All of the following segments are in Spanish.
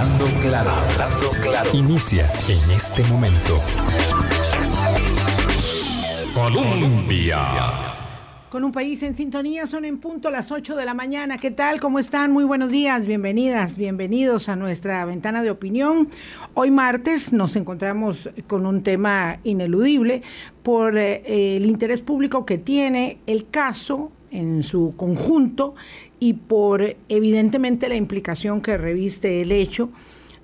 Hablando claro, hablando claro. Inicia en este momento. Colombia. Con un país en sintonía, son en punto las 8 de la mañana. ¿Qué tal? ¿Cómo están? Muy buenos días, bienvenidas, bienvenidos a nuestra ventana de opinión. Hoy martes nos encontramos con un tema ineludible por eh, el interés público que tiene el caso en su conjunto y por evidentemente la implicación que reviste el hecho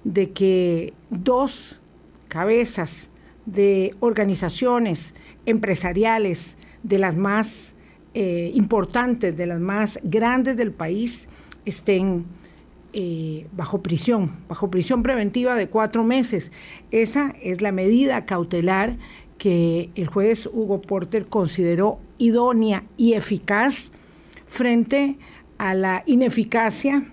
de que dos cabezas de organizaciones empresariales de las más eh, importantes, de las más grandes del país, estén eh, bajo prisión, bajo prisión preventiva de cuatro meses. Esa es la medida cautelar que el juez Hugo Porter consideró idónea y eficaz frente a la ineficacia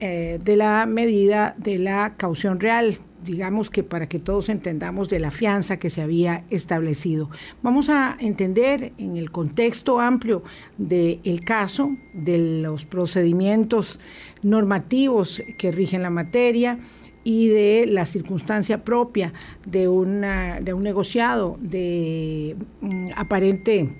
eh, de la medida de la caución real digamos que para que todos entendamos de la fianza que se había establecido. Vamos a entender en el contexto amplio del caso, de los procedimientos normativos que rigen la materia y de la circunstancia propia de, de un negociado de mm, aparente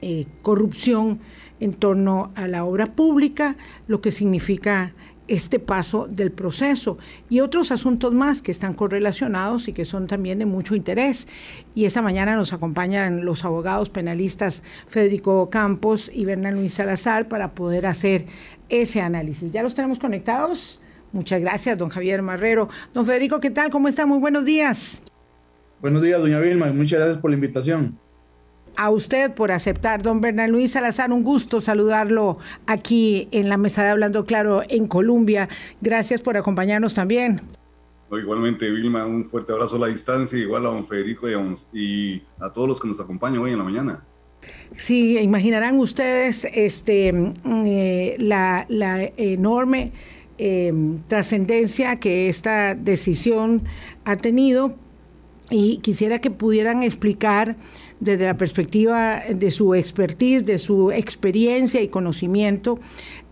eh, corrupción en torno a la obra pública, lo que significa este paso del proceso y otros asuntos más que están correlacionados y que son también de mucho interés. Y esta mañana nos acompañan los abogados penalistas Federico Campos y Bernal Luis Salazar para poder hacer ese análisis. ¿Ya los tenemos conectados? Muchas gracias, don Javier Marrero. Don Federico, ¿qué tal? ¿Cómo está? Muy buenos días. Buenos días, doña Vilma. Muchas gracias por la invitación a usted por aceptar, don Bernal Luis Salazar. Un gusto saludarlo aquí en la mesa de Hablando Claro en Colombia. Gracias por acompañarnos también. igualmente, Vilma, un fuerte abrazo a la distancia, igual a don Federico y a, todos los que nos acompañan hoy en la mañana. Sí, imaginarán ustedes este, mm, eh, la, enorme eh, trascendencia que esta decisión ha tenido y quisiera que pudieran explicar desde la perspectiva de su expertise, de su experiencia y conocimiento,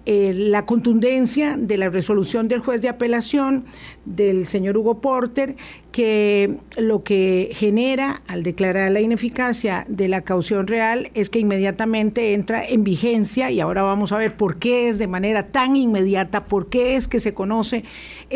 eh, la contundencia de la resolución del juez de apelación del señor Hugo Porter, que lo que genera al declarar la ineficacia de la caución real es que inmediatamente entra en vigencia y ahora vamos a ver por qué es de manera tan inmediata, por qué es que se conoce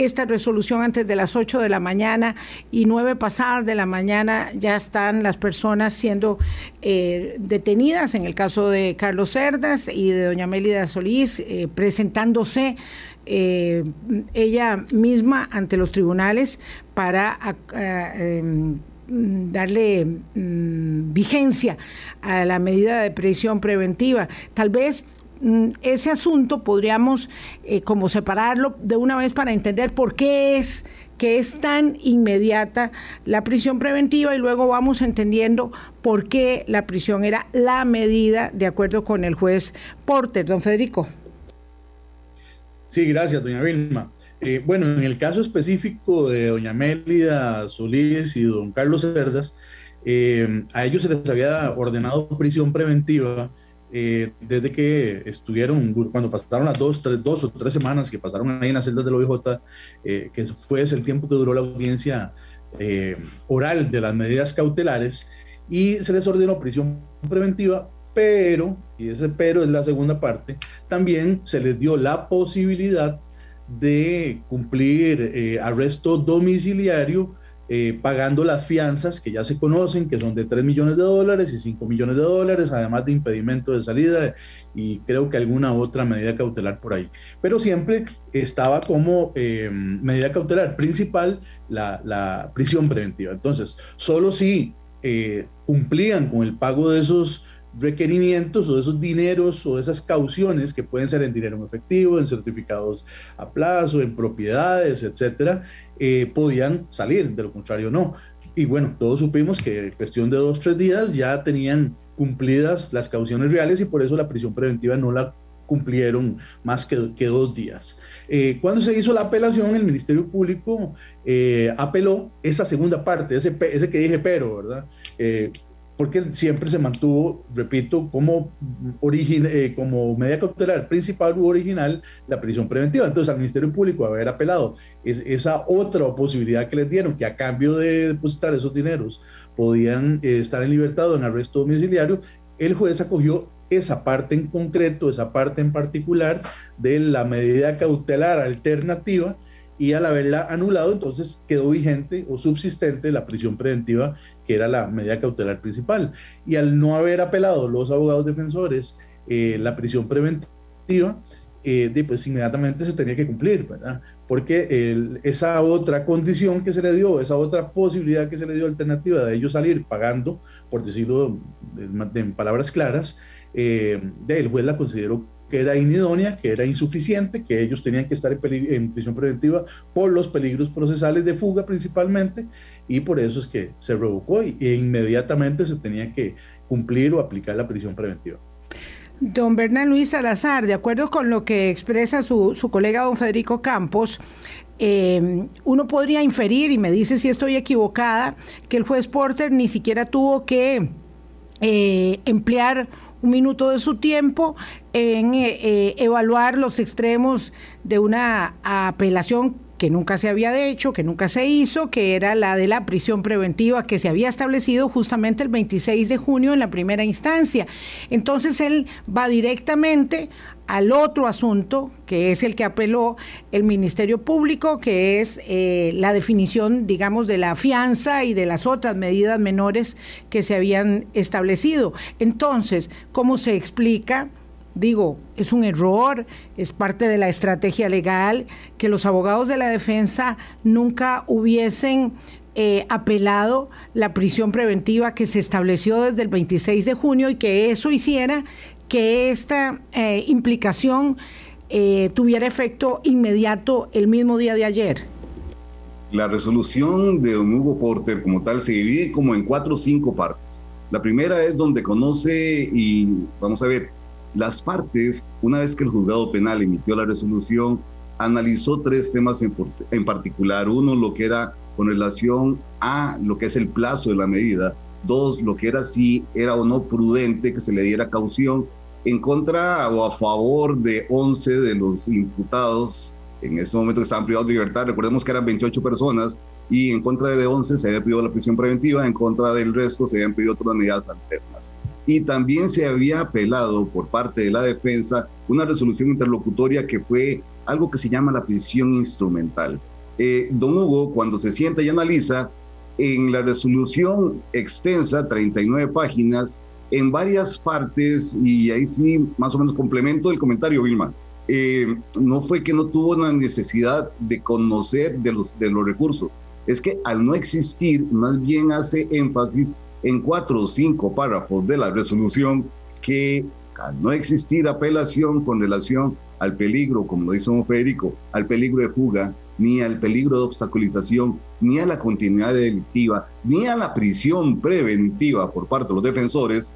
esta resolución antes de las 8 de la mañana y nueve pasadas de la mañana ya están las personas siendo eh, detenidas, en el caso de Carlos Cerdas y de doña Mélida Solís, eh, presentándose eh, ella misma ante los tribunales para em, darle mm, vigencia a la medida de prisión preventiva. Tal vez ese asunto podríamos eh, como separarlo de una vez para entender por qué es que es tan inmediata la prisión preventiva y luego vamos entendiendo por qué la prisión era la medida de acuerdo con el juez Porter. Don Federico. Sí, gracias, doña Vilma. Eh, bueno, en el caso específico de doña Mélida Solís y don Carlos Cerdas, eh, a ellos se les había ordenado prisión preventiva eh, desde que estuvieron, cuando pasaron las dos, o tres semanas que pasaron ahí en las celdas del OIJ, que fue ese el tiempo que duró la audiencia oral de las medidas cautelares, y se les ordenó prisión preventiva pero, y ese pero es la segunda parte, también se les dio la posibilidad de cumplir eh, arresto domiciliario eh, pagando las fianzas que ya se conocen, que son de 3 millones de dólares y 5 millones de dólares, además de impedimento de salida y creo que alguna otra medida cautelar por ahí. Pero siempre estaba como eh, medida cautelar principal la, la, prisión preventiva. Entonces, solo si cumplían con el pago de esos requerimientos o de esos dineros o de esas cauciones que pueden ser en dinero en efectivo, en certificados a plazo, en propiedades, etcétera, eh, podían salir, de lo contrario no. Y bueno, todos supimos que en cuestión de dos, tres días ya tenían cumplidas las cauciones reales y por eso la prisión preventiva no la cumplieron más que, que dos días. Eh, cuando se hizo la apelación, el Ministerio Público eh, apeló esa segunda parte, ese, ese que dije pero, ¿verdad? Porque siempre se mantuvo, repito, como, origen, eh, como medida cautelar principal u original la prisión preventiva. Entonces, al Ministerio Público haber apelado es, esa otra posibilidad que les dieron, que a cambio de depositar esos dineros podían eh, estar en libertad o en arresto domiciliario, el juez acogió esa parte en concreto, esa parte en particular de la medida cautelar alternativa y al haberla anulado, entonces quedó vigente o subsistente la prisión preventiva, que era la medida cautelar principal. Y al no haber apelado los abogados defensores eh, la prisión preventiva, eh, pues inmediatamente se tenía que cumplir, ¿verdad? Porque esa otra condición que se le dio, esa otra posibilidad que se le dio alternativa de ellos salir pagando, por decirlo en palabras claras, eh, el juez la consideró que era inidónea, que era insuficiente, que ellos tenían que estar en, prisión preventiva por los peligros procesales de fuga principalmente, y por eso es que se revocó e inmediatamente se tenía que cumplir o aplicar la prisión preventiva. Don Bernal Luis Salazar, de acuerdo con lo que expresa su, colega don Federico Campos, eh, uno podría inferir, y me dice si estoy equivocada, que el juez Porter ni siquiera tuvo que eh, emplear un minuto de su tiempo en eh, eh, evaluar los extremos de una apelación que nunca se había hecho, que nunca se hizo, que era la de la prisión preventiva que se había establecido justamente el 26 de junio en la primera instancia. Entonces él va directamente al otro asunto, que es el que apeló el Ministerio Público, que es eh, la definición, digamos, de la fianza y de las otras medidas menores que se habían establecido. Entonces, ¿cómo se explica? Digo, es un error, es parte de la estrategia legal que los abogados de la defensa nunca hubiesen eh, apelado la prisión preventiva que se estableció desde el 26 de junio y que eso hiciera que esta eh, implicación eh, tuviera efecto inmediato el mismo día de ayer? La resolución de don Hugo Porter como tal se divide como en cuatro o cinco partes. La primera es donde conoce y vamos a ver, las partes, una vez que el juzgado penal emitió la resolución, analizó tres temas en, en particular. Uno, lo que era con relación a lo que es el plazo de la medida. Dos, lo que era si era o no prudente que se le diera caución en contra o a favor de 11 de los imputados en ese momento estaban privados de libertad. Recordemos que eran 28 personas y en contra de 11 se había pedido la prisión preventiva, en contra del resto se habían pedido otras medidas alternas. Y también se había apelado por parte de la defensa una resolución interlocutoria que fue algo que se llama la prisión instrumental. Eh, don Hugo, cuando se sienta y analiza, en la resolución extensa, 39 páginas, en varias partes, y ahí sí, más o menos complemento el comentario, Vilma. Eh, no fue que no tuvo una necesidad de conocer de los, de los recursos, es que al no existir, más bien hace énfasis en cuatro o cinco párrafos de la resolución que al no existir apelación con relación al peligro, como lo dice don Federico, al peligro de fuga, ni al peligro de obstaculización, ni a la continuidad delictiva, ni a la prisión preventiva por parte de los defensores,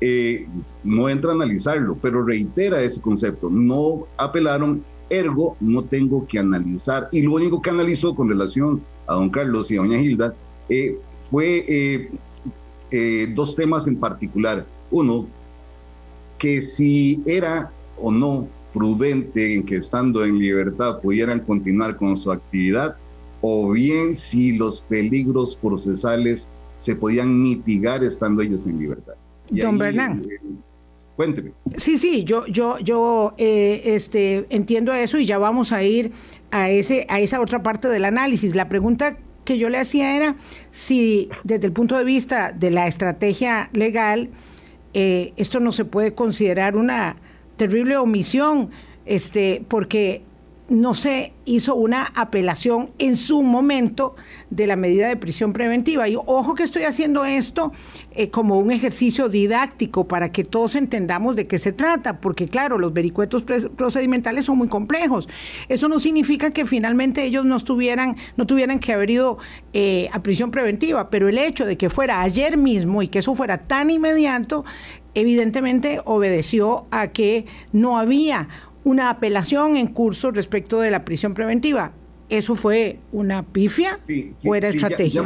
eh, no entra a analizarlo, pero reitera ese concepto. No apelaron, ergo no tengo que analizar. Y lo único que analizó con relación a don Carlos y a doña Hilda eh, fue eh, dos temas en particular. Uno, que si era o no prudente en que estando en libertad pudieran continuar con su actividad, o bien si los peligros procesales se podían mitigar estando ellos en libertad. Don Bernán. Eh, cuénteme. Sí, sí, yo, yo, yo eh, este, entiendo eso y ya vamos a ir a, ese, a esa otra parte del análisis. La pregunta que yo le hacía era si desde el punto de vista de la estrategia legal, eh, esto no se puede considerar una terrible omisión, este, porque no se hizo una apelación en su momento de la medida de prisión preventiva. Y ojo que estoy haciendo esto eh, como un ejercicio didáctico para que todos entendamos de qué se trata, porque claro, los vericuetos procedimentales son muy complejos. Eso no significa que finalmente ellos no estuvieran, no tuvieran que haber ido eh, a prisión preventiva, pero el hecho de que fuera ayer mismo y que eso fuera tan inmediato, evidentemente obedeció a que no había una apelación en curso respecto de la prisión preventiva. ¿Eso fue una pifia o era estrategia?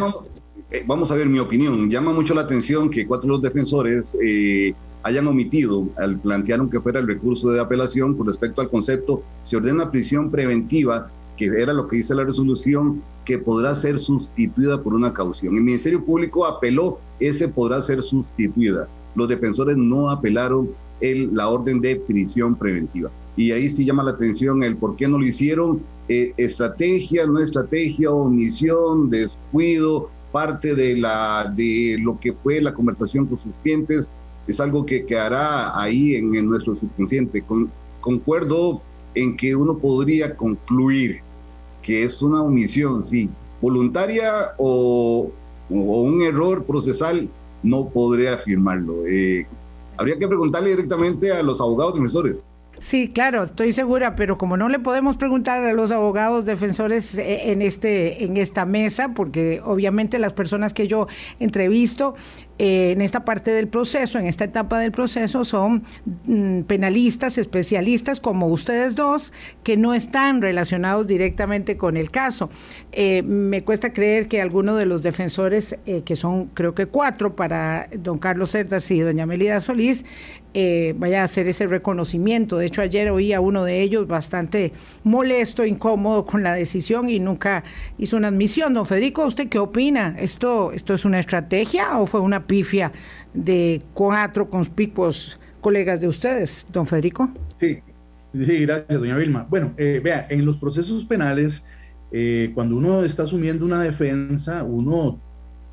eh, vamos a ver mi opinión, llama mucho la atención que cuatro de los defensores eh, hayan omitido al plantear que fuera el recurso de apelación con respecto al concepto, se ordena prisión preventiva, que era lo que dice la resolución, que podrá ser sustituida por una caución. El Ministerio Público apeló, ese podrá ser sustituida. Los defensores no apelaron el, la orden de prisión preventiva. Y ahí sí llama la atención el por qué no lo hicieron. Eh, estrategia, no estrategia, omisión, descuido, parte de, la, de lo que fue la conversación con sus clientes, es algo que quedará ahí en, nuestro subconsciente. Con, concuerdo en que uno podría concluir que es una omisión, sí, voluntaria o, un error procesal, no podría afirmarlo. Eh, habría que preguntarle directamente a los abogados defensores. Sí, claro, estoy segura, pero como no le podemos preguntar a los abogados defensores eh, en este en esta mesa, porque obviamente las personas que yo entrevisto eh, en esta parte del proceso, en esta etapa del proceso, son mm, penalistas, especialistas como ustedes dos, que no están relacionados directamente con el caso. Eh, me cuesta creer que alguno de los defensores, que son creo que cuatro para don Carlos Cerdas y doña Melida Solís, vaya a hacer ese reconocimiento. De hecho, ayer oí a uno de ellos bastante molesto, incómodo con la decisión y nunca hizo una admisión. Don Federico, ¿usted qué opina? ¿Esto, esto es una estrategia o fue una pifia de cuatro conspicuos colegas de ustedes, don Federico. Sí, sí gracias, doña Vilma. Bueno, eh, vea, en los procesos penales, eh, cuando uno está asumiendo una defensa, uno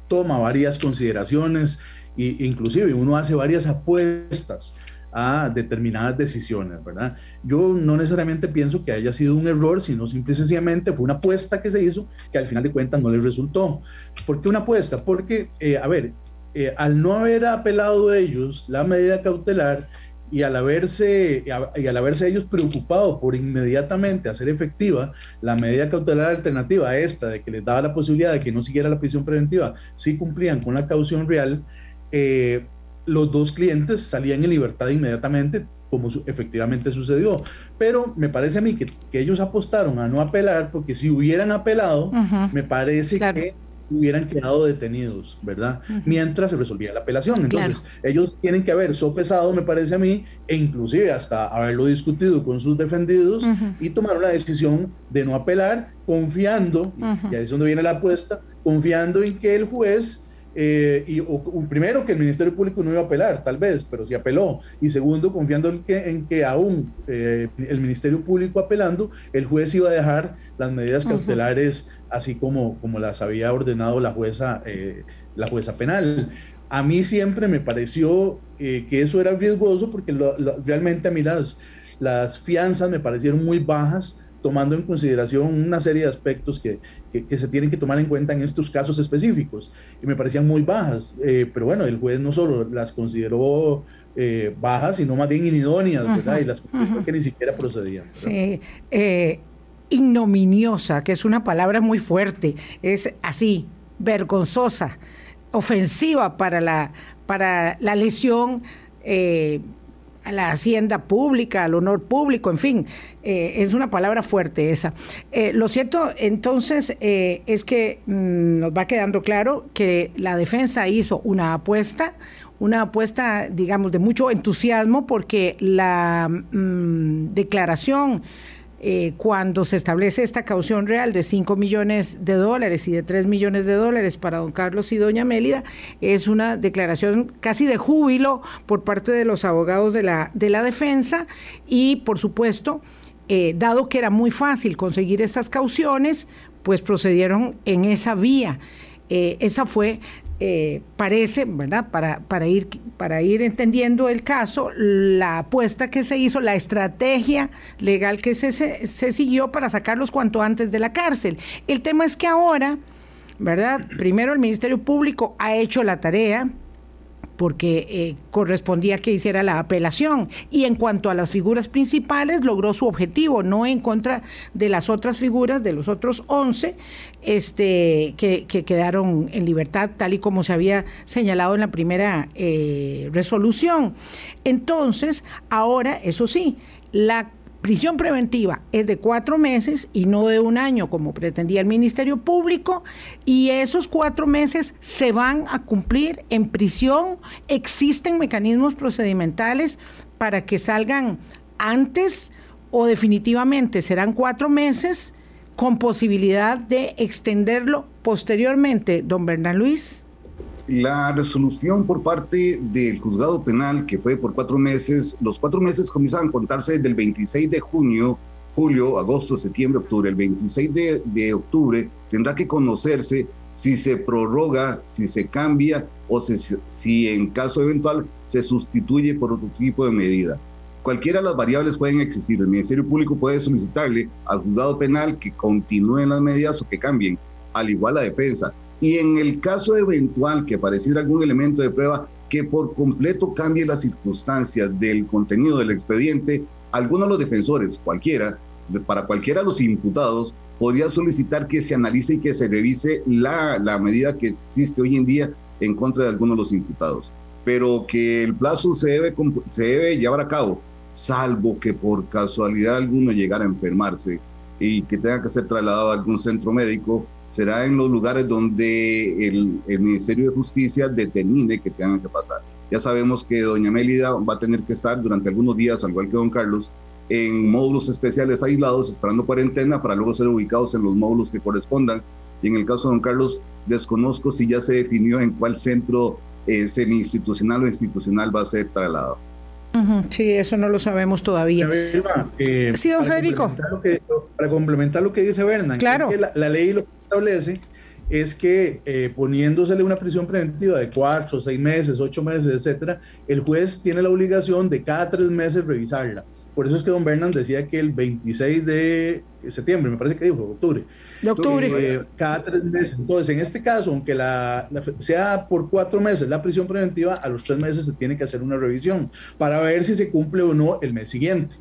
toma varias consideraciones e inclusive uno hace varias apuestas a determinadas decisiones, ¿verdad? Yo no necesariamente pienso que haya sido un error, sino simple y sencillamente fue una apuesta que se hizo que al final de cuentas no le resultó. ¿Por qué una apuesta? Porque, eh, a ver, eh, al no haber apelado ellos la medida cautelar y al haberse y al haberse ellos preocupado por inmediatamente hacer efectiva la medida cautelar alternativa a esta de que les daba la posibilidad de que no siguiera la prisión preventiva si cumplían con la caución real eh, los dos clientes salían en libertad inmediatamente como efectivamente sucedió. Pero me parece a mí que, ellos apostaron a no apelar, porque si hubieran apelado, me parece que hubieran quedado detenidos, ¿verdad? Mientras se resolvía la apelación. Entonces, ellos tienen que haber sopesado, me parece a mí, e inclusive hasta haberlo discutido con sus defendidos y tomar la decisión de no apelar, confiando, y ahí es donde viene la apuesta, confiando en que el juez eh, y primero que el Ministerio Público no iba a apelar, tal vez, pero sí apeló. Y segundo, confiando en que, en que aún eh, el Ministerio Público apelando, el juez iba a dejar las medidas cautelares así como, como las había ordenado la jueza, eh, la jueza penal. A mí siempre me pareció que eso era riesgoso porque realmente a mí las, las fianzas me parecieron muy bajas tomando en consideración una serie de aspectos que, que, se tienen que tomar en cuenta en estos casos específicos. Y me parecían muy bajas, eh, pero bueno, el juez no solo las consideró eh, bajas, sino más bien inidóneas, ¿verdad? Y las que ni siquiera procedían. Sí. Eh, ignominiosa, que es una palabra muy fuerte, es así, vergonzosa, ofensiva para la, para la lesión a la hacienda pública, al honor público, en fin, eh, es una palabra fuerte esa. Eh, lo cierto entonces eh, es que mm, nos va quedando claro que la defensa hizo una apuesta, una apuesta, digamos, de mucho entusiasmo porque la mm, declaración eh, cuando se establece esta caución real de 5 millones de dólares y de 3 millones de dólares para don Carlos y doña Mélida, es una declaración casi de júbilo por parte de los abogados de la, de la defensa y, por supuesto, eh, dado que era muy fácil conseguir esas cauciones, pues procedieron en esa vía. Eh, esa fue eh, parece, ¿verdad? Para, para, ir, para ir entendiendo el caso, la apuesta que se hizo, la estrategia legal que se, se, siguió para sacarlos cuanto antes de la cárcel. El tema es que ahora, ¿verdad? Primero el Ministerio Público ha hecho la tarea, porque eh, correspondía que hiciera la apelación. Y en cuanto a las figuras principales, logró su objetivo, no en contra de las otras figuras, de los otros 11, este, que, quedaron en libertad, tal y como se había señalado en la primera eh, resolución. Entonces, ahora, eso sí, la prisión preventiva es de cuatro meses y no de un año como pretendía el Ministerio Público y esos cuatro meses se van a cumplir en prisión. Existen mecanismos procedimentales para que salgan antes o definitivamente serán cuatro meses con posibilidad de extenderlo posteriormente, don Bernal Luis. La resolución por parte del juzgado penal, que fue por cuatro meses, los cuatro meses comienzan a contarse desde el 26 de junio, julio, agosto, septiembre, octubre. El 26 de, octubre tendrá que conocerse si se prorroga, si se cambia o si en caso eventual se sustituye por otro tipo de medida. Cualquiera de las variables pueden existir. El Ministerio Público puede solicitarle al juzgado penal que continúen las medidas o que cambien, al igual la defensa. Y en el caso eventual que apareciera algún elemento de prueba que por completo cambie las circunstancias del contenido del expediente, alguno de los defensores, cualquiera, para cualquiera de los imputados, podría solicitar que se analice y que se revise la, la medida que existe hoy en día en contra de algunos de los imputados. Pero que el plazo se debe, se debe llevar a cabo, salvo que por casualidad alguno llegara a enfermarse y que tenga que ser trasladado a algún centro médico, será en los lugares donde el, el, Ministerio de Justicia determine que tengan que pasar. Ya sabemos que doña Mélida va a tener que estar durante algunos días, al igual que don Carlos, en módulos especiales aislados, esperando cuarentena para luego ser ubicados en los módulos que correspondan. Y en el caso de don Carlos, desconozco si ya se definió en cuál centro eh, semi-institucional o institucional va a ser trasladado. Sí, eso no lo sabemos todavía. Eh, sí, don Federico. para complementar lo que dice Bernan, claro. es que la, la ley lo establece es que eh, poniéndosele una prisión preventiva de cuatro, seis meses, ocho meses, etcétera, el juez tiene la obligación de cada tres meses revisarla. Por eso es que don Bernan decía que el 26 de septiembre, me parece que dijo, octubre. De octubre. Eh, cada tres meses. Entonces, en este caso, aunque la, la, sea por cuatro meses la prisión preventiva, a los tres meses se tiene que hacer una revisión para ver si se cumple o no el mes siguiente.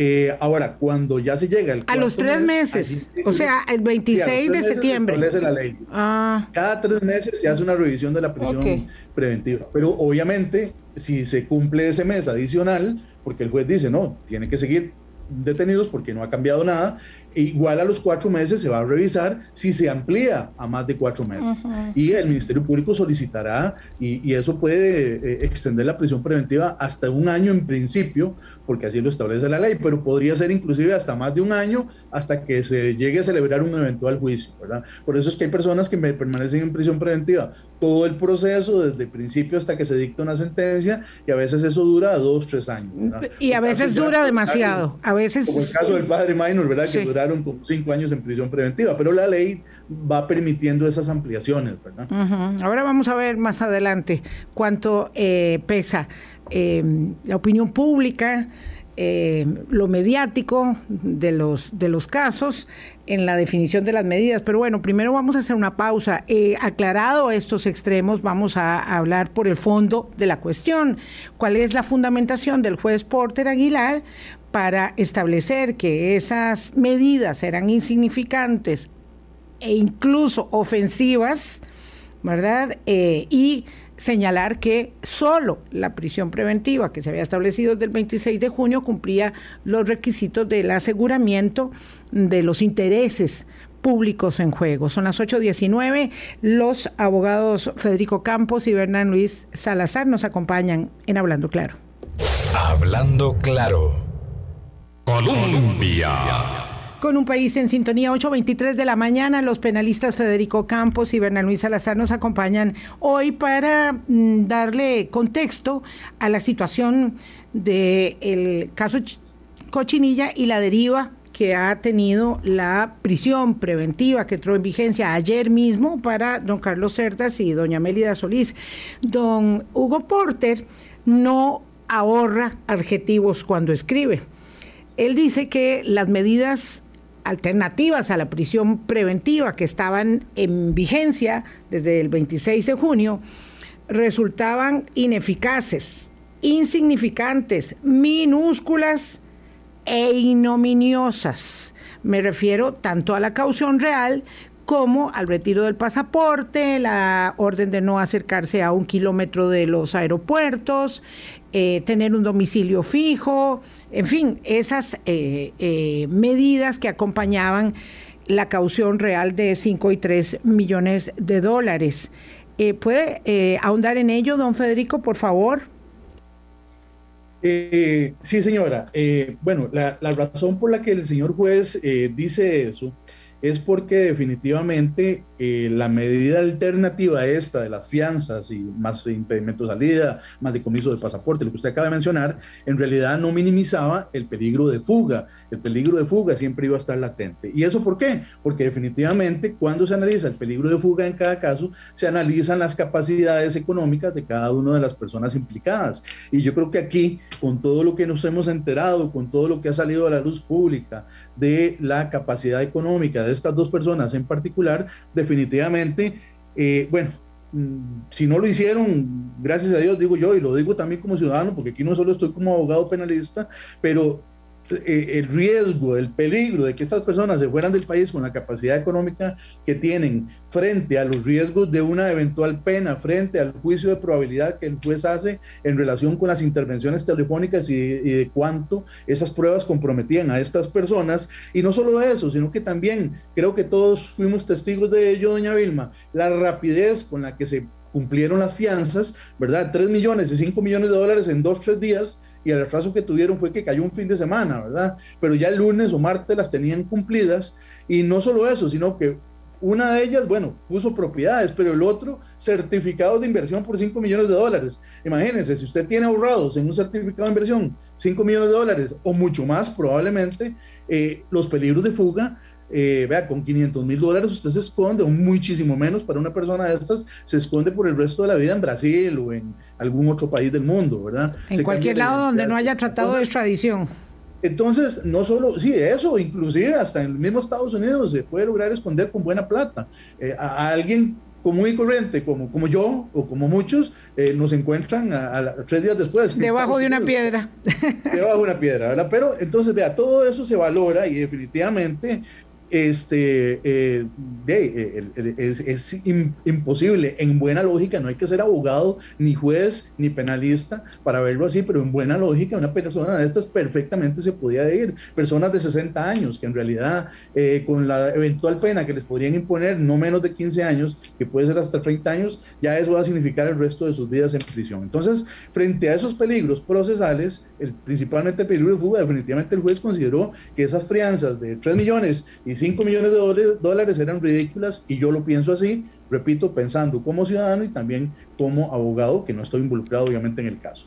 Eh, ahora, cuando ya se llega el A los tres mes, meses, o sea, el 26 sí, de septiembre. Se establece la ley. Ah. Cada tres meses se hace una revisión de la prisión okay. preventiva. Pero obviamente, si se cumple ese mes adicional, porque el juez dice, no, tiene que seguir detenidos porque no ha cambiado nada, igual a los cuatro meses se va a revisar si se amplía a más de cuatro meses. Uh -huh. Y el Ministerio Público solicitará, y, y eso puede eh, extender la prisión preventiva hasta un año en principio, porque así lo establece la ley, pero podría ser inclusive hasta más de un año hasta que se llegue a celebrar un eventual juicio, ¿verdad? Por eso es que hay personas que permanecen en prisión preventiva todo el proceso, desde el principio hasta que se dicta una sentencia, y a veces eso dura dos, tres años. ¿verdad? Y a veces dura demasiado, a veces... Como el caso del padre Minor, ¿verdad? Que sí. Duraron cinco años en prisión preventiva, pero la ley va permitiendo esas ampliaciones, ¿verdad? Ahora vamos a ver más adelante cuánto eh, pesa eh, la opinión pública, eh, lo mediático de los, de los casos en la definición de las medidas. Pero bueno, primero vamos a hacer una pausa. Aclarado estos extremos, vamos a, hablar por el fondo de la cuestión. ¿Cuál es la fundamentación del juez Porter Aguilar para establecer que esas medidas eran insignificantes e incluso ofensivas, ¿verdad? Eh, y señalar que solo la prisión preventiva que se había establecido desde el 26 de junio cumplía los requisitos del aseguramiento de los intereses públicos en juego. Son las 8.19. Los abogados Federico Campos y Bernán Luis Salazar nos acompañan en Hablando Claro. Hablando Claro. Colombia. Con un país en sintonía, 8.23 de la mañana, los penalistas Federico Campos y Bernal Luis Salazar nos acompañan hoy para mm, darle contexto a la situación del caso Cochinilla y la deriva que ha tenido la prisión preventiva que entró en vigencia ayer mismo para don Carlos Cerdas y doña Mélida Solís. Don Hugo Porter no ahorra adjetivos cuando escribe. Él dice que las medidas alternativas a la prisión preventiva que estaban en vigencia desde el 26 de junio resultaban ineficaces, insignificantes, minúsculas e ignominiosas. Me refiero tanto a la caución real como al retiro del pasaporte, la orden de no acercarse a un kilómetro de los aeropuertos, eh, tener un domicilio fijo, en fin, esas eh, eh, medidas que acompañaban la caución real de 5 y 3 millones de dólares. ¿Puede ahondar en ello, don Federico, por favor? sí, señora. bueno, la, la, razón por la que el señor juez dice eso es porque definitivamente eh, la medida alternativa esta de las fianzas y más impedimento de salida, más decomiso de pasaporte, lo que usted acaba de mencionar, en realidad no minimizaba el peligro de fuga. El peligro de fuga siempre iba a estar latente. ¿Y eso por qué? Porque definitivamente cuando se analiza el peligro de fuga en cada caso, se analizan las capacidades económicas de cada una de las personas implicadas. Y yo creo que aquí, con todo lo que nos hemos enterado, con todo lo que ha salido a la luz pública de la capacidad económica de estas dos personas en particular, definitivamente, eh, bueno, mm, si no lo hicieron, gracias a Dios, digo yo, y lo digo también como ciudadano, porque aquí no solo estoy como abogado penalista, pero el riesgo, el peligro de que estas personas se fueran del país con la capacidad económica que tienen frente a los riesgos de una eventual pena, frente al juicio de probabilidad que el juez hace en relación con las intervenciones telefónicas y, de cuánto esas pruebas comprometían a estas personas. Y no solo eso, sino que también creo que todos fuimos testigos de ello, doña Vilma, la rapidez con la que se cumplieron las fianzas, ¿verdad? 3 millones y 5 millones de dólares en dos, tres días y el retraso que tuvieron fue que cayó un fin de semana, ¿verdad? Pero ya el lunes o martes las tenían cumplidas y no solo eso, sino que una de ellas, bueno, puso propiedades, pero el otro, certificados de inversión por 5 millones de dólares. Imagínense, si usted tiene ahorrados en un certificado de inversión 5 millones de dólares o mucho más, probablemente eh, los peligros de fuga eh, vea, con 500 mil dólares usted se esconde, o muchísimo menos para una persona de estas, se esconde por el resto de la vida en Brasil o en algún otro país del mundo, ¿verdad? En cualquier lado donde no haya tratado de extradición. Entonces, no solo, sí, eso, inclusive hasta en el mismo Estados Unidos se puede lograr esconder con buena plata. Eh, a, alguien común y corriente, como, como yo o como muchos, eh, nos encuentran a, tres días después. Debajo de una piedra. Debajo de una piedra, ¿verdad? Pero entonces, vea, todo eso se valora y definitivamente este, eh, de, es, imposible. En buena lógica, no hay que ser abogado, ni juez, ni penalista para verlo así, pero en buena lógica, una persona de estas perfectamente se podía ir. Personas de 60 años, que en realidad, eh, con la eventual pena que les podrían imponer, no menos de 15 años, que puede ser hasta 30 años, ya eso va a significar el resto de sus vidas en prisión. Entonces, frente a esos peligros procesales, principalmente el peligro de fuga, definitivamente el juez consideró que esas fianzas de 3 millones y 5 millones de dólares eran ridículas y yo lo pienso así, repito, pensando como ciudadano y también como abogado, que no estoy involucrado obviamente en el caso.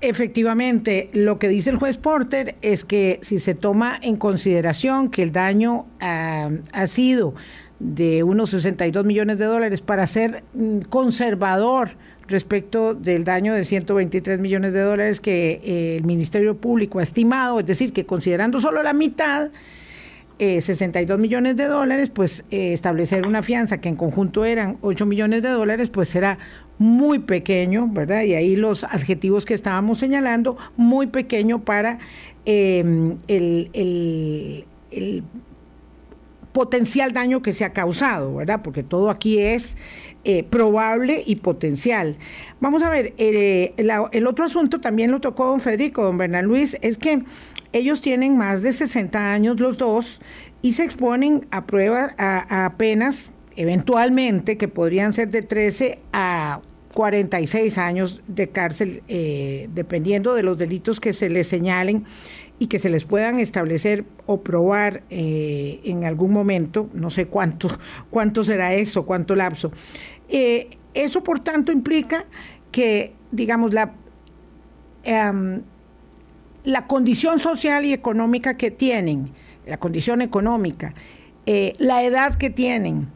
Efectivamente, lo que dice el juez Porter es que si se toma en consideración que el daño ah, ha sido de unos 62 millones de dólares para ser mm, conservador respecto del daño de 123 millones de dólares que eh, el Ministerio Público ha estimado, es decir, que considerando solo la mitad, 62 eh, millones de dólares, pues eh, establecer una fianza que en conjunto eran 8 millones de dólares, pues será muy pequeño, ¿verdad? Y ahí los adjetivos que estábamos señalando, muy pequeño para em, el, el, potencial daño que se ha causado, ¿verdad? Porque todo aquí es eh, probable y potencial. Vamos a ver, el otro asunto también lo tocó don Federico, don Bernal Luis, es que ellos tienen más de 60 años los dos y se exponen a pruebas, a, penas eventualmente que podrían ser de 13 a 46 años de cárcel, eh, dependiendo de los delitos que se les señalen y que se les puedan establecer o probar eh, en algún momento, no sé cuánto, cuánto será eso, cuánto lapso. Eh, eso, por tanto, implica que, digamos, la, em, la condición social y económica que tienen, la condición económica, eh, la edad que tienen,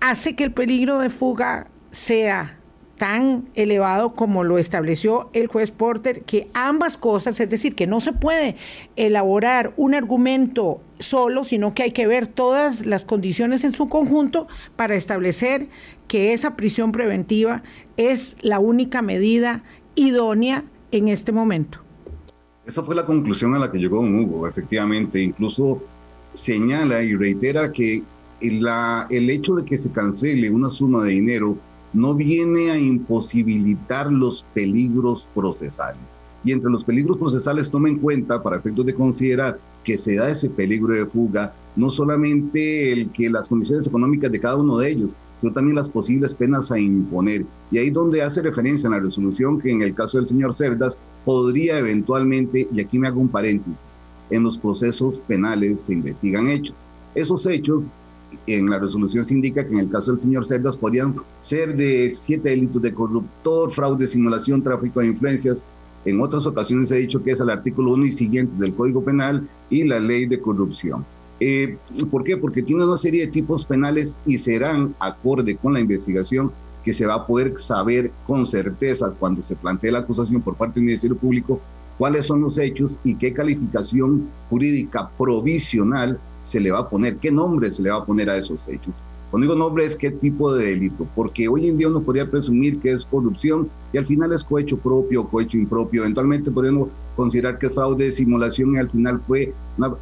hace que el peligro de fuga sea tan elevado como lo estableció el juez Porter, que ambas cosas, es decir, que no se puede elaborar un argumento solo, sino que hay que ver todas las condiciones en su conjunto para establecer que esa prisión preventiva es la única medida idónea en este momento. Esa fue la conclusión a la que llegó don Hugo, efectivamente. Incluso señala y reitera que el hecho de que se cancele una suma de dinero no viene a imposibilitar los peligros procesales. Y entre los peligros procesales toma en cuenta, para efectos de considerar que se da ese peligro de fuga, no solamente el que las condiciones económicas de cada uno de ellos, sino también las posibles penas a imponer. Y ahí donde hace referencia en la resolución que en el caso del señor Cerdas podría eventualmente, y aquí me hago un paréntesis, en los procesos penales se investigan hechos. Esos hechos en la resolución se indica que en el caso del señor Cerdas podrían ser de siete delitos de corruptor, fraude, simulación, tráfico de influencias. En otras ocasiones he dicho que es el artículo 1 y siguiente del Código Penal y la ley de corrupción. Eh, ¿Por qué? Porque tiene una serie de tipos penales y serán acorde con la investigación que se va a poder saber con certeza cuando se plantee la acusación por parte del Ministerio Público cuáles son los hechos y qué calificación jurídica provisional se le va a poner, qué nombre se le va a poner a esos hechos. Cuando digo nombre es qué tipo de delito, porque hoy en día uno podría presumir que es corrupción y al final es cohecho propio o cohecho impropio. Eventualmente podríamos considerar que es fraude de simulación y al final fue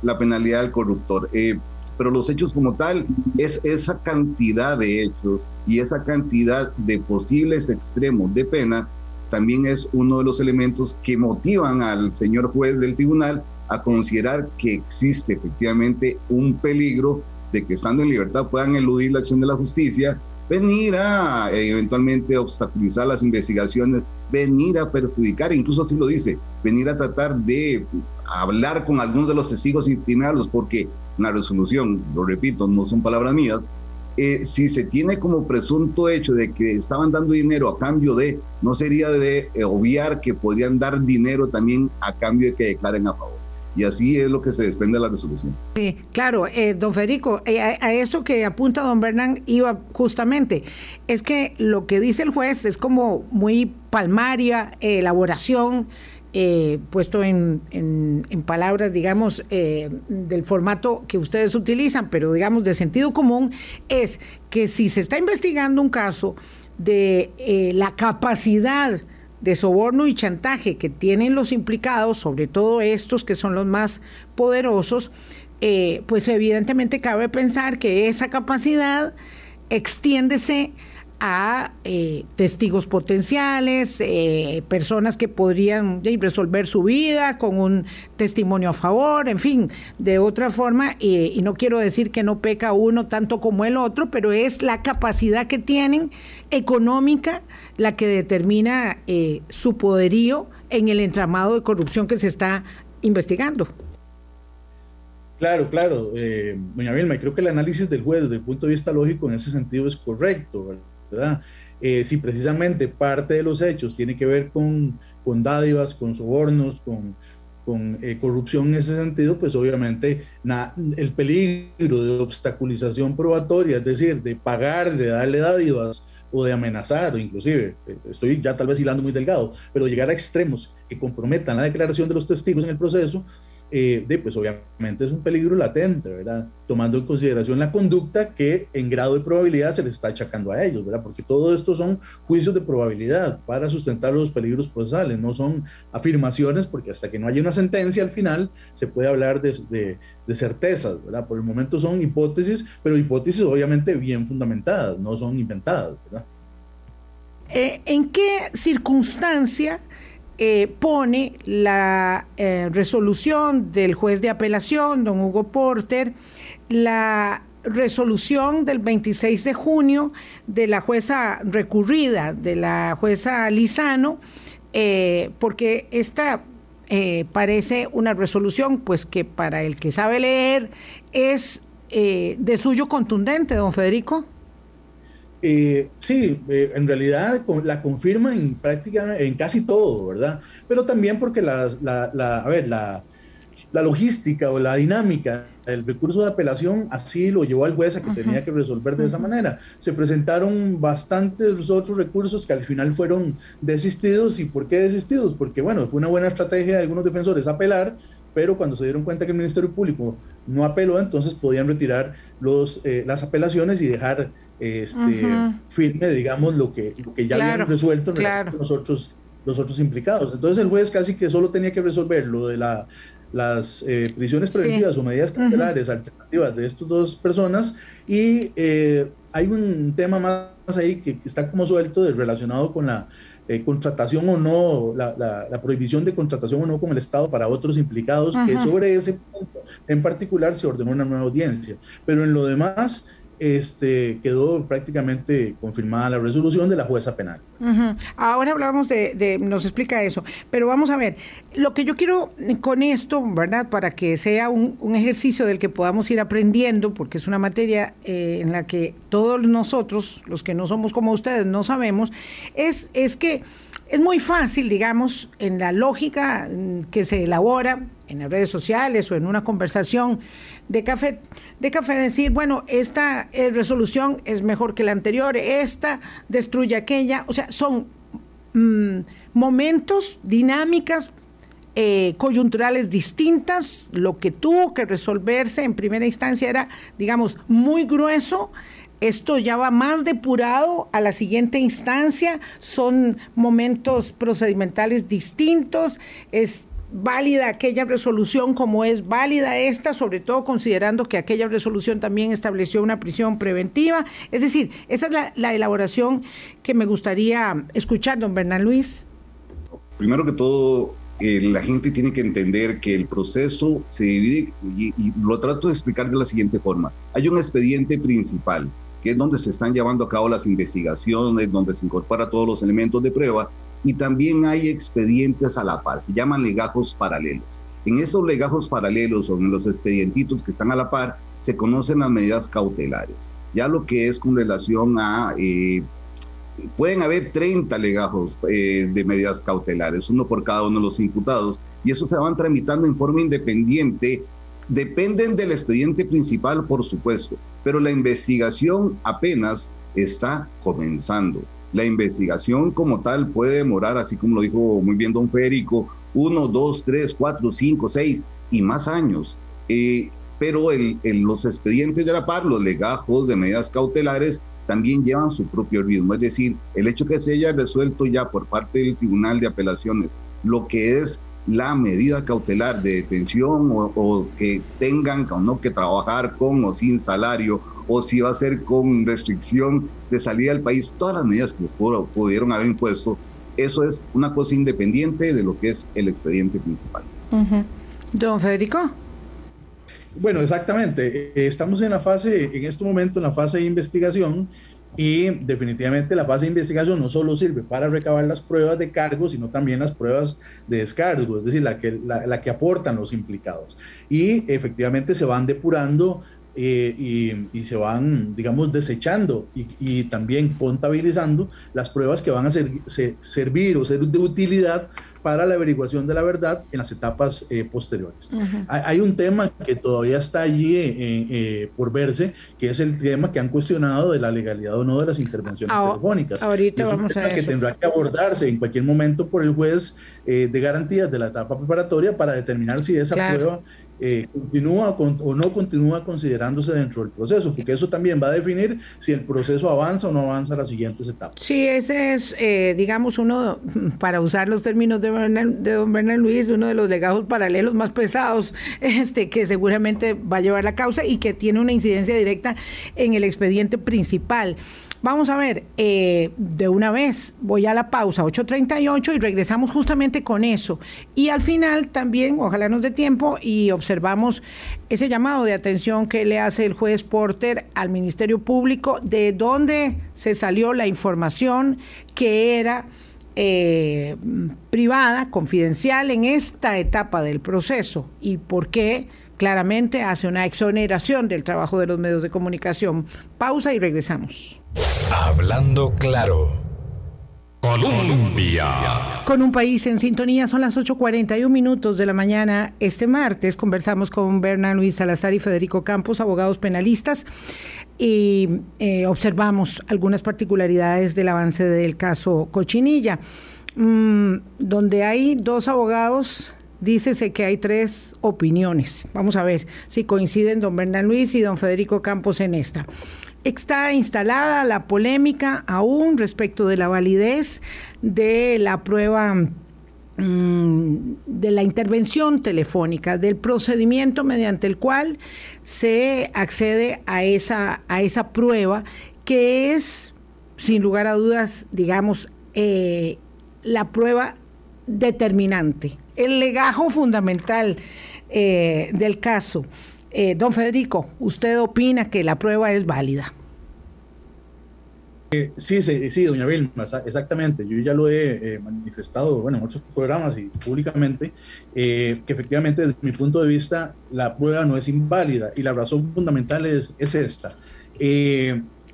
la penalidad del corruptor. Eh, pero los hechos como tal es esa cantidad de hechos y esa cantidad de posibles extremos de pena también es uno de los elementos que motivan al señor juez del tribunal a considerar que existe efectivamente un peligro de que estando en libertad puedan eludir la acción de la justicia, venir a eh, eventualmente obstaculizar las investigaciones, venir a perjudicar, incluso así lo dice, venir a tratar de hablar con algunos de los testigos incriminados, porque la resolución, lo repito, no son palabras mías, eh, si se tiene como presunto hecho de que estaban dando dinero a cambio de, no sería de eh, obviar que podrían dar dinero también a cambio de que declaren a favor. Y así es lo que se desprende de la resolución. Sí, claro, eh, don Federico, a, eso que apunta don Bernán iba justamente. Es que lo que dice el juez es como muy palmaria, elaboración, eh, puesto en, palabras, digamos, eh, del formato que ustedes utilizan, pero digamos de sentido común, es que si se está investigando un caso de eh, la capacidad de soborno y chantaje que tienen los implicados, sobre todo estos que son los más poderosos, pues evidentemente cabe pensar que esa capacidad extiéndese a eh, testigos potenciales, eh, personas que podrían resolver su vida con un testimonio a favor, en fin, de otra forma, y no quiero decir que no peca uno tanto como el otro, pero es la capacidad que tienen económica la que determina eh, su poderío en el entramado de corrupción que se está investigando. Claro, claro, doña Vilma, creo que el análisis del juez desde el punto de vista lógico en ese sentido es correcto. ¿verdad? Eh, si precisamente parte de los hechos tiene que ver con, con dádivas, con sobornos, con, con eh, corrupción en ese sentido, pues obviamente el peligro de obstaculización probatoria, es decir, de pagar, de darle dádivas o de amenazar, o inclusive, eh, estoy ya tal vez hilando muy delgado, pero llegar a extremos que comprometan la declaración de los testigos en el proceso, eh, pues obviamente es un peligro latente, ¿verdad? Tomando en consideración la conducta que en grado de probabilidad se les está achacando a ellos, ¿verdad? Porque todo esto son juicios de probabilidad para sustentar los peligros procesales, no son afirmaciones, porque hasta que no haya una sentencia al final se puede hablar de, de, certezas, ¿verdad? Por el momento son hipótesis, pero hipótesis obviamente bien fundamentadas, no son inventadas, ¿verdad? Eh, ¿En qué circunstancia eh, pone la eh, resolución del juez de apelación, don Hugo Porter, la resolución del 26 de junio de la jueza recurrida, de la jueza Lizano, eh, porque esta parece una resolución pues que para el que sabe leer es de suyo contundente, don Federico. Eh, sí, eh, en realidad la confirma en prácticamente en casi todo, ¿verdad? Pero también porque la, a ver, la, logística o la dinámica del recurso de apelación así lo llevó al juez a que tenía que resolver de esa manera. Se presentaron bastantes otros recursos que al final fueron desistidos. ¿Y por qué desistidos? Porque, bueno, fue una buena estrategia de algunos defensores apelar, pero cuando se dieron cuenta que el Ministerio Público no apeló, entonces podían retirar los, eh, las apelaciones y dejar este, firme, digamos, lo que, lo que ya habían resuelto los, otros, los otros implicados. Entonces el juez casi que solo tenía que resolver lo de la las eh, prisiones preventivas o medidas cautelares alternativas de estas dos personas y eh, hay un tema más ahí que está como suelto relacionado con la eh, contratación o no, la, la, prohibición de contratación o no con el Estado para otros implicados, que sobre ese punto en particular se ordenó una nueva audiencia. Pero en lo demás, este, quedó prácticamente confirmada la resolución de la jueza penal. Ahora hablamos de, nos explica eso, pero vamos a ver, lo que yo quiero con esto, ¿verdad? Para que sea un, ejercicio del que podamos ir aprendiendo, porque es una materia eh, en la que todos nosotros, los que no somos como ustedes, no sabemos, es, es que es muy fácil, digamos, en la lógica que se elabora en las redes sociales o en una conversación de café, de café decir, bueno, esta eh, resolución es mejor que la anterior, esta destruye aquella, o sea, son mm, momentos, dinámicas, eh, coyunturales distintas, lo que tuvo que resolverse en primera instancia era, digamos, muy grueso, esto ya va más depurado a la siguiente instancia, son momentos procedimentales distintos, es válida aquella resolución como es válida esta, sobre todo considerando que aquella resolución también estableció una prisión preventiva. Es decir, esa es la, elaboración que me gustaría escuchar, don Bernal Luis. Primero que todo, eh, la gente tiene que entender que el proceso se divide y, y, lo trato de explicar de la siguiente forma. Hay un expediente principal, que es donde se están llevando a cabo las investigaciones, donde se incorpora todos los elementos de prueba, y también hay expedientes a la par, se llaman legajos paralelos. En esos legajos paralelos o en los expedientitos que están a la par se conocen las medidas cautelares. Ya lo que es con relación a... Eh, pueden haber 30 legajos eh, de medidas cautelares, uno por cada uno de los imputados, y eso se van tramitando en forma independiente. Dependen del expediente principal, por supuesto, pero la investigación apenas está comenzando. La investigación como tal puede demorar, así como lo dijo muy bien don Federico, uno, dos, tres, cuatro, cinco, seis y más años. Eh, pero el, los expedientes de la par, los legajos de medidas cautelares, también llevan su propio ritmo. Es decir, el hecho que se haya resuelto ya por parte del Tribunal de Apelaciones lo que es la medida cautelar de detención o, o que tengan o no que trabajar con o sin salario o si va a ser con restricción de salida del país, todas las medidas que les pudieron haber impuesto, eso es una cosa independiente de lo que es el expediente principal. Don Federico. Bueno, exactamente. Estamos en la fase, en este momento, en la fase de investigación y definitivamente la fase de investigación no solo sirve para recabar las pruebas de cargo, sino también las pruebas de descargo, es decir, la que, la que aportan los implicados. Y efectivamente se van depurando eh, y, se van, digamos, desechando y, también contabilizando las pruebas que van a ser, servir o ser de utilidad para la averiguación de la verdad en las etapas eh, posteriores. hay, un tema que todavía está allí eh, por verse, que es el tema que han cuestionado de la legalidad o no de las intervenciones telefónicas. Ahorita vamos a que tendrá que abordarse en cualquier momento por el juez de garantías de la etapa preparatoria para determinar si esa prueba eh, continúa o no continúa considerándose dentro del proceso, porque eso también va a definir si el proceso avanza o no avanza a las siguientes etapas. Sí, ese es, eh, digamos, uno, para usar los términos de, don Bernal Luis, uno de los legados paralelos más pesados este, que seguramente va a llevar la causa y que tiene una incidencia directa en el expediente principal. Vamos a ver, eh, de una vez voy a la pausa, 8.38, y regresamos justamente con eso. Y al final también, ojalá nos dé tiempo, y observamos ese llamado de atención que le hace el juez Porter al Ministerio Público, de dónde se salió la información que era... Eh, privada, confidencial en esta etapa del proceso y por qué claramente hace una exoneración del trabajo de los medios de comunicación. Pausa y regresamos. Hablando claro. Colombia. Con un país en sintonía, son las 8.41 minutos de la mañana. Este martes conversamos con Bernard Luis Salazar y Federico Campos, abogados penalistas, y eh, observamos algunas particularidades del avance del caso Cochinilla, mm, donde hay dos abogados dícese que hay tres opiniones. Vamos a ver si coinciden don Bernard Luis y don Federico Campos en esta. Está instalada la polémica aún respecto de la validez de la prueba mm, de la intervención telefónica, del procedimiento mediante el cual se accede a esa, a esa prueba que es, sin lugar a dudas, digamos, eh, la prueba determinante, el legajo fundamental eh, del caso. Eh, don Federico, ¿usted opina que la prueba es válida? sí, sí, sí, doña Vilma, exactamente. Yo ya lo he manifestado, bueno, en muchos programas y públicamente, que efectivamente desde mi punto de vista la prueba no es inválida y la razón fundamental es, es esta.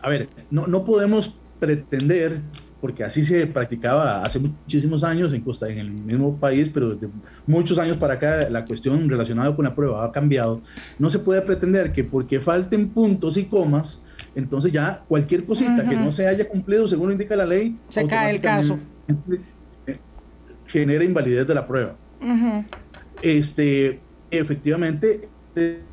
a ver, no, no podemos pretender porque así se practicaba hace muchísimos años en Costa, en el mismo país, pero desde muchos años para acá la cuestión relacionada con la prueba ha cambiado. No se puede pretender que porque falten puntos y comas, entonces ya cualquier cosita que no se haya cumplido según lo indica la ley, se cae el caso. Genera invalidez de la prueba. Este, efectivamente,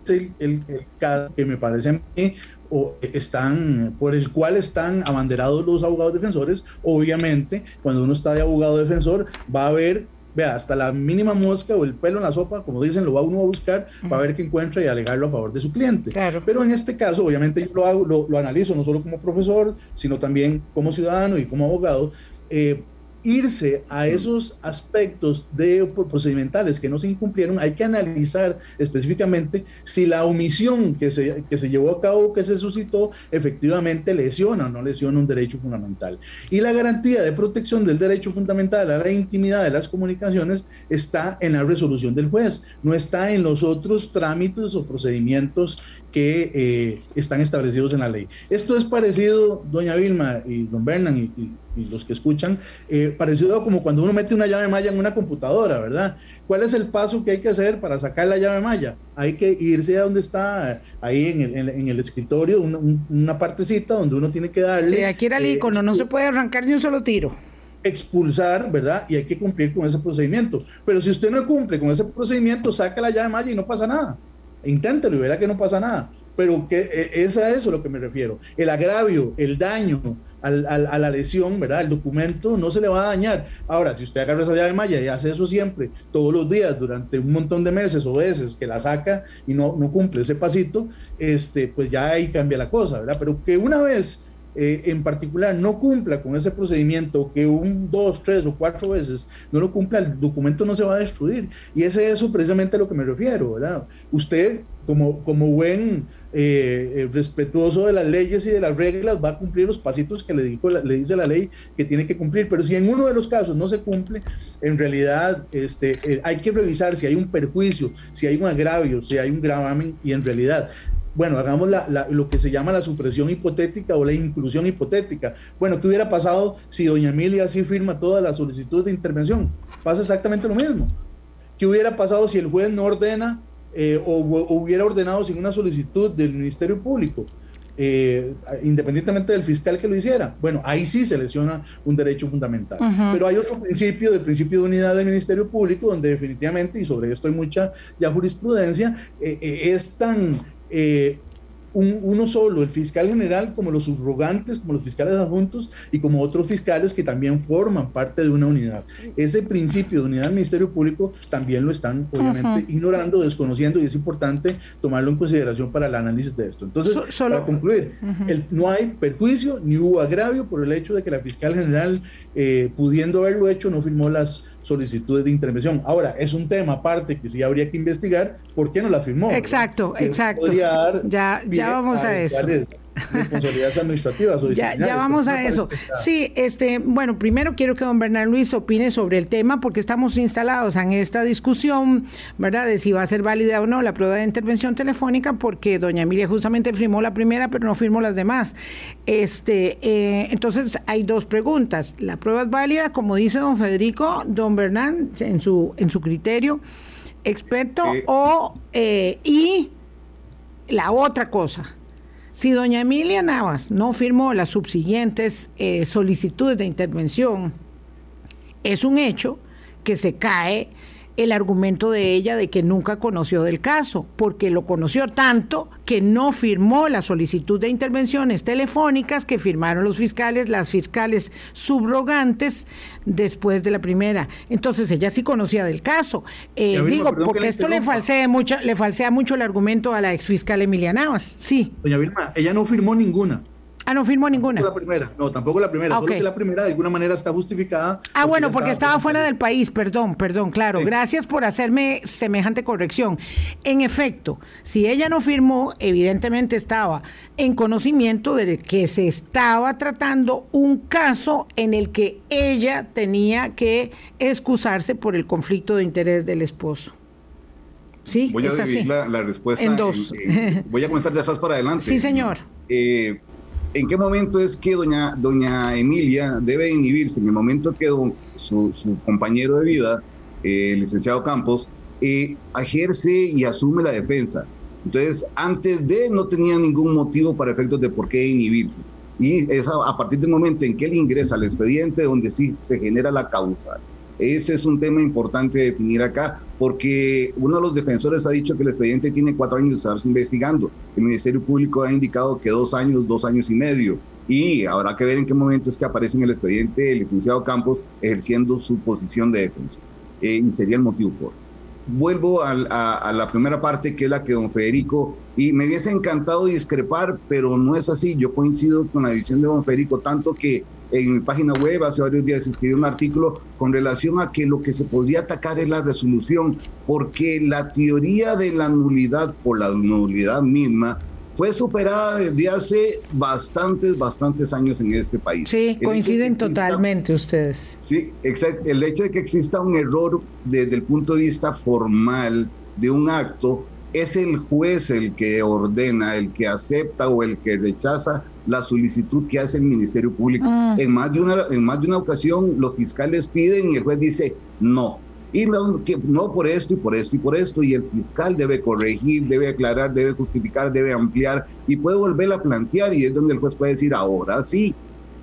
el, el, caso que me parece a mí o están, por el cual están abanderados los abogados defensores, obviamente cuando uno está de abogado defensor va a ver, vea, hasta la mínima mosca o el pelo en la sopa, como dicen, lo va uno a buscar para ver qué encuentra y alegarlo a favor de su cliente. Pero en este caso, obviamente yo lo, hago, lo, analizo no solo como profesor, sino también como ciudadano y como abogado. Eh, irse a esos aspectos de procedimentales que no se incumplieron, hay que analizar específicamente si la omisión que se, que se llevó a cabo, que se suscitó, efectivamente lesiona o no lesiona un derecho fundamental. Y la garantía de protección del derecho fundamental a la intimidad de las comunicaciones está en la resolución del juez, no está en los otros trámites o procedimientos que eh, están establecidos en la ley. Esto es parecido, doña Vilma y don Bernan y y los que escuchan, eh, parecido como cuando uno mete una llave malla en una computadora, ¿verdad? ¿Cuál es el paso que hay que hacer para sacar la llave malla? Hay que irse a donde está, ahí en el, en el escritorio, una, partecita donde uno tiene que darle. Sí, aquí era el eh, icono, no se puede arrancar ni un solo tiro expulsar, ¿verdad? Y hay que cumplir con ese procedimiento. Pero si usted no cumple con ese procedimiento, saca la llave malla y no pasa nada. Inténtelo y verá que no pasa nada. Pero que eh, es a eso a lo que me refiero. El agravio, el daño, a la lesión, ¿verdad? El documento no se le va a dañar. Ahora, si usted agarra esa llave malla y hace eso siempre, todos los días, durante un montón de meses o veces que la saca y no, no cumple ese pasito, este, pues ya ahí cambia la cosa, ¿verdad? Pero que una vez eh, en particular no cumpla con ese procedimiento, que un, dos, tres o cuatro veces no lo cumpla, el documento no se va a destruir. Y es precisamente a lo que me refiero, ¿verdad? Usted, como, como buen eh, eh, respetuoso de las leyes y de las reglas, va a cumplir los pasitos que le, dice la ley que tiene que cumplir. Pero si en uno de los casos no se cumple, en realidad este, hay que revisar si hay un perjuicio, si hay un agravio, si hay un gravamen y en realidad bueno, hagamos lo que se llama la supresión hipotética o la inclusión hipotética. Bueno, ¿qué hubiera pasado si doña Emilia sí firma todas las solicitudes de intervención? Pasa exactamente lo mismo. ¿Qué hubiera pasado si el juez no ordena eh, o, hubiera ordenado sin una solicitud del Ministerio Público? Eh, independientemente del fiscal que lo hiciera. Bueno, ahí sí se lesiona un derecho fundamental. Pero hay otro principio, el principio de unidad del Ministerio Público, donde definitivamente, y sobre esto hay mucha ya jurisprudencia, eh, es tan eh, uno solo, el fiscal general, como los subrogantes, como los fiscales adjuntos y como otros fiscales que también forman parte de una unidad. Ese principio de unidad del Ministerio Público también lo están obviamente ignorando, desconociendo y es importante tomarlo en consideración para el análisis de esto. Entonces, para concluir, no hay perjuicio ni hubo agravio por el hecho de que la fiscal general, eh, pudiendo haberlo hecho, no firmó las solicitudes de intervención. Ahora, es un tema aparte que sí habría que investigar por qué no la firmó. Exacto, exacto. Ya, ya vamos a, eso. Responsabilidades administrativas o ya, ya vamos a eso. Sí, este, bueno, primero quiero que don Bernardo Luis opine sobre el tema porque estamos instalados en esta discusión, ¿verdad? De si va a ser válida o no la prueba de intervención telefónica porque doña Emilia justamente firmó la primera pero no firmó las demás. Este, eh, entonces hay dos preguntas. ¿La prueba es válida, como dice don Federico, don Bernán, en su, en su criterio experto o eh, y la otra cosa, si doña Emilia Navas no firmó las subsiguientes eh, solicitudes de intervención, es un hecho que se cae el argumento de ella de que nunca conoció del caso, porque lo conoció tanto que no firmó la solicitud de intervenciones telefónicas que firmaron los fiscales, las fiscales subrogantes después de la primera. Entonces ella sí conocía del caso. Eh, digo, porque esto le falsea, mucho, le falsea mucho el argumento a la exfiscal Emilia Navas. Sí. Doña Vilma, ella no firmó ninguna. Ah, no firmó ninguna. la primera, no, tampoco la primera, solo que la primera de alguna manera está justificada. Ah, bueno, porque estaba, fuera del país, perdón, perdón, claro. Gracias por hacerme semejante corrección. En efecto, si ella no firmó, evidentemente estaba en conocimiento de que se estaba tratando un caso en el que ella tenía que excusarse por el conflicto de interés del esposo. Sí, voy a dividir la, respuesta en dos. voy a comenzar de atrás para adelante. Sí, señor. Eh, ¿En qué momento es que doña, doña Emilia debe inhibirse? En el momento que su, compañero de vida, eh, el licenciado Campos, eh, ejerce y asume la defensa. Entonces, antes de no tenía ningún motivo para efectos de por qué inhibirse. Y es a, partir del momento en que él ingresa al expediente donde sí se genera la causa. Ese es un tema importante de definir acá, porque uno de los defensores ha dicho que el expediente tiene cuatro años de estarse investigando. El Ministerio Público ha indicado que dos años, dos años y medio. Y habrá que ver en qué momento es que aparece en el expediente el licenciado Campos ejerciendo su posición de defensa. Eh, y sería el motivo por. Vuelvo a, a, la primera parte, que es la que don Federico, y me hubiese encantado discrepar, pero no es así. Yo coincido con la visión de don Federico, tanto que en mi página web hace varios días escribí un artículo con relación a que lo que se podría atacar es la resolución, porque la teoría de la nulidad por la nulidad misma fue superada desde hace bastantes, bastantes años en este país. Sí, coinciden totalmente ustedes. Sí, exacto. El hecho de que exista un error desde el punto de vista formal de un acto, es el juez el que ordena, el que acepta o el que rechaza la solicitud que hace el Ministerio Público. Ah. En, más de una, en más de una ocasión los fiscales piden y el juez dice no. Y no, que, no por esto y por esto y por esto, y el fiscal debe corregir, debe aclarar, debe justificar, debe ampliar y puede volver a plantear y es donde el juez puede decir ahora sí,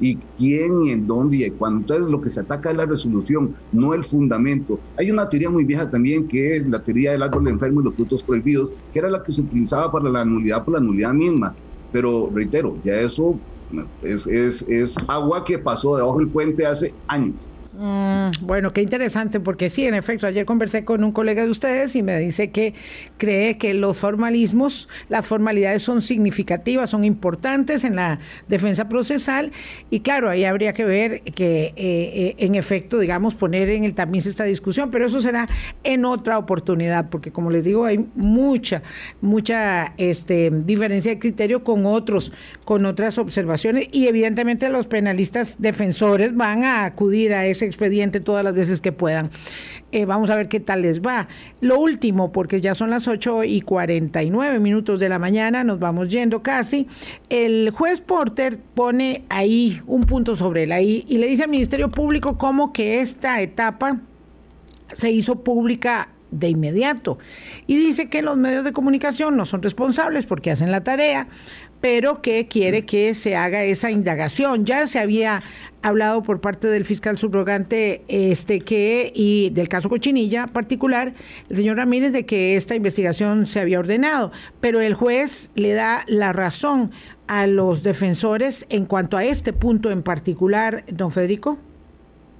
y quién y en dónde y cuándo. Entonces lo que se ataca es la resolución, no el fundamento. Hay una teoría muy vieja también que es la teoría del árbol enfermo y los frutos prohibidos, que era la que se utilizaba para la nulidad por la nulidad misma. Pero reitero, ya eso es, es, es agua que pasó debajo del puente hace años. Mm, bueno, qué interesante, porque sí, en efecto, ayer conversé con un colega de ustedes y me dice que cree que los formalismos, las formalidades son significativas, son importantes en la defensa procesal. Y claro, ahí habría que ver que eh, eh, en efecto, digamos, poner en el tamiz esta discusión, pero eso será en otra oportunidad, porque como les digo, hay mucha, mucha este, diferencia de criterio con otros, con otras observaciones. Y evidentemente los penalistas defensores van a acudir a ese expediente todas las veces que puedan. Eh, vamos a ver qué tal les va. Lo último, porque ya son las 8 y 49 minutos de la mañana, nos vamos yendo casi. El juez Porter pone ahí un punto sobre la I y le dice al Ministerio Público cómo que esta etapa se hizo pública de inmediato. Y dice que los medios de comunicación no son responsables porque hacen la tarea, pero que quiere que se haga esa indagación. Ya se había hablado por parte del fiscal subrogante este que y del caso Cochinilla particular, el señor Ramírez de que esta investigación se había ordenado, pero el juez le da la razón a los defensores en cuanto a este punto en particular, don Federico.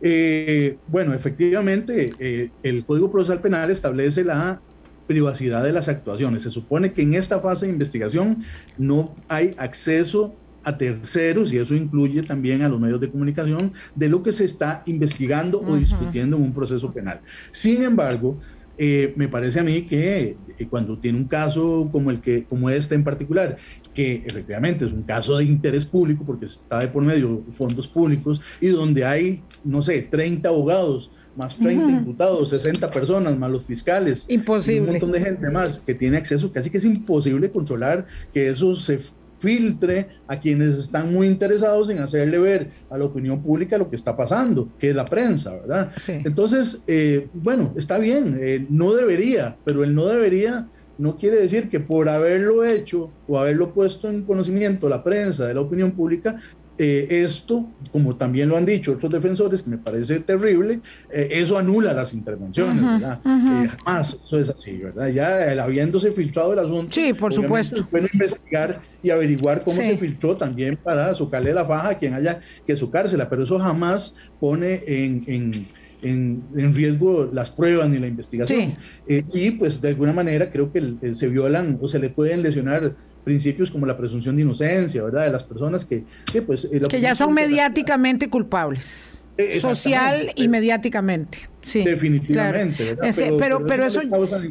Eh, bueno, efectivamente, eh, el Código Procesal Penal establece la privacidad de las actuaciones. Se supone que en esta fase de investigación no hay acceso a terceros, y eso incluye también a los medios de comunicación, de lo que se está investigando o discutiendo en un proceso penal. Sin embargo, eh, me parece a mí que eh, cuando tiene un caso como el que como este en particular que efectivamente es un caso de interés público porque está de por medio fondos públicos y donde hay no sé 30 abogados más 30 imputados, 60 personas, más los fiscales, imposible. un montón de gente más que tiene acceso, casi que es imposible controlar que eso se filtre a quienes están muy interesados en hacerle ver a la opinión pública lo que está pasando, que es la prensa, ¿verdad? Entonces, eh, bueno, está bien, eh, no debería, pero el no debería no quiere decir que por haberlo hecho o haberlo puesto en conocimiento la prensa de la opinión pública eh, esto, como también lo han dicho otros defensores, que me parece terrible, eh, eso anula las intervenciones, ¿verdad? jamás eso es así, ¿verdad? Ya el, habiéndose filtrado el asunto, sí, por supuesto. Pueden investigar y averiguar cómo se filtró también para socarle la faja a quien haya que socársela, pero eso jamás pone en, en en, riesgo las pruebas ni la investigación. Sí. sí. pues de alguna manera creo que se violan o se le pueden lesionar principios como la presunción de inocencia, ¿verdad? De las personas que... Que, pues, eh, que ya son mediáticamente culpables. Eh, social y mediáticamente. Sí, Definitivamente, pero, pero, eso,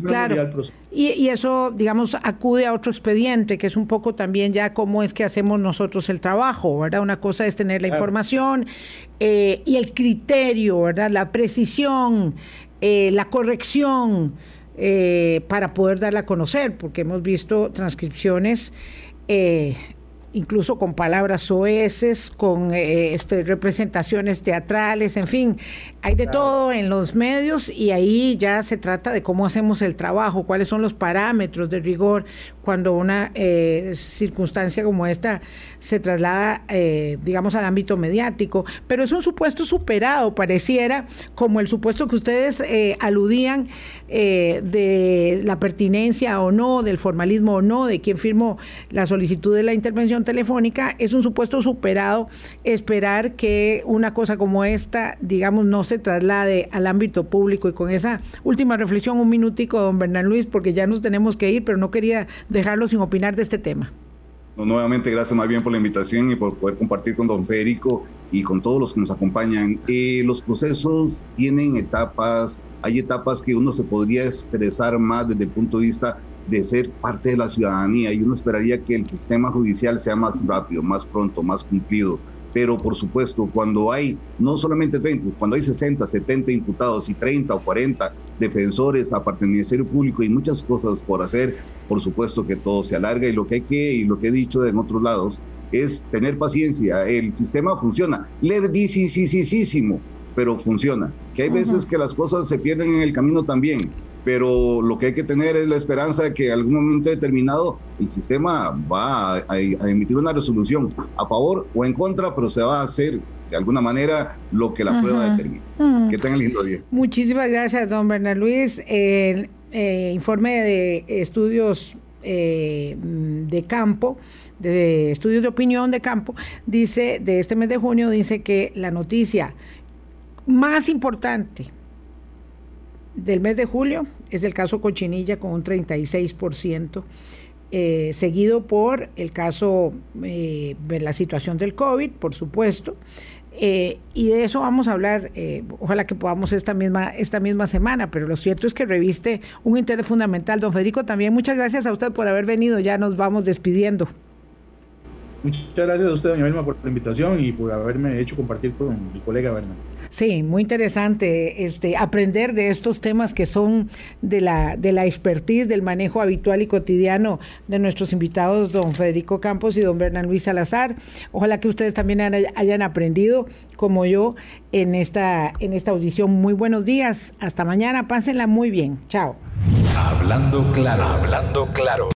claro, y, y, eso, digamos, acude a otro expediente, que es un poco también ya cómo es que hacemos nosotros el trabajo, ¿verdad? Una cosa es tener la información eh, y el criterio, ¿verdad? La precisión, la corrección, eh, para poder darla a conocer, porque hemos visto transcripciones eh, incluso con palabras oeces, con eh, este, representaciones teatrales, en fin, hay de todo en los medios y ahí ya se trata de cómo hacemos el trabajo, cuáles son los parámetros de rigor cuando una circunstancia como esta se traslada, digamos, al ámbito mediático. Pero es un supuesto superado, pareciera, como el supuesto que ustedes aludían eh, de la pertinencia o no, del formalismo o no, de quién firmó la solicitud de la intervención telefónica, es un supuesto superado esperar que una cosa como esta, digamos, no se traslade al ámbito público. Y con esa última reflexión, un minutico, don Bernán Luis, porque ya nos tenemos que ir, pero no quería dejarlo sin opinar de este tema. nuevamente, gracias más bien por la invitación y por poder compartir con don Federico y con todos los que nos acompañan. Eh, los procesos tienen etapas, hay etapas que uno se podría estresar más desde el punto de vista de ser parte de la ciudadanía y uno esperaría que el sistema judicial sea más rápido, más pronto, más cumplido. Pero por supuesto, cuando hay no solamente 30, cuando hay 60, 70 imputados y 30 o 40 defensores aparte del Ministerio Público y muchas cosas por hacer, por supuesto que todo se alarga y lo que hay que, y lo que he dicho en otros lados, es tener paciencia. El sistema funciona. Lerdísimo, pero funciona. Que hay veces que las cosas se pierden en el camino también, pero lo que hay que tener es la esperanza de que en algún momento determinado el sistema va a, emitir una resolución a favor o en contra, pero se va a hacer de alguna manera lo que la prueba determine. Que tengan lindo día. Muchísimas gracias, don Bernard Luis. El eh, informe de estudios eh, de campo de estudios de opinión de campo, dice, de este mes de junio, dice que la noticia más importante del mes de julio es el caso Cochinilla con un 36%, eh, seguido por el caso eh, la situación del COVID, por supuesto, eh, y de eso vamos a hablar, ojalá que podamos esta misma, esta misma semana, pero lo cierto es que reviste un interés fundamental. Don Federico, también muchas gracias a usted por haber venido, ya nos vamos despidiendo. Muchas gracias a usted, doña Vilma, por la invitación y por haberme hecho compartir con mi colega Bernardo. Sí, muy interesante este, aprender de estos temas que son de la, de la expertise, del manejo habitual y cotidiano de nuestros invitados, don Federico Campos y don Bernardo Luis Salazar. Ojalá que ustedes también hayan aprendido, como yo, en esta, en esta audición. Muy buenos días, hasta mañana, pásenla muy bien. Chao. Hablando claro, hablando claro.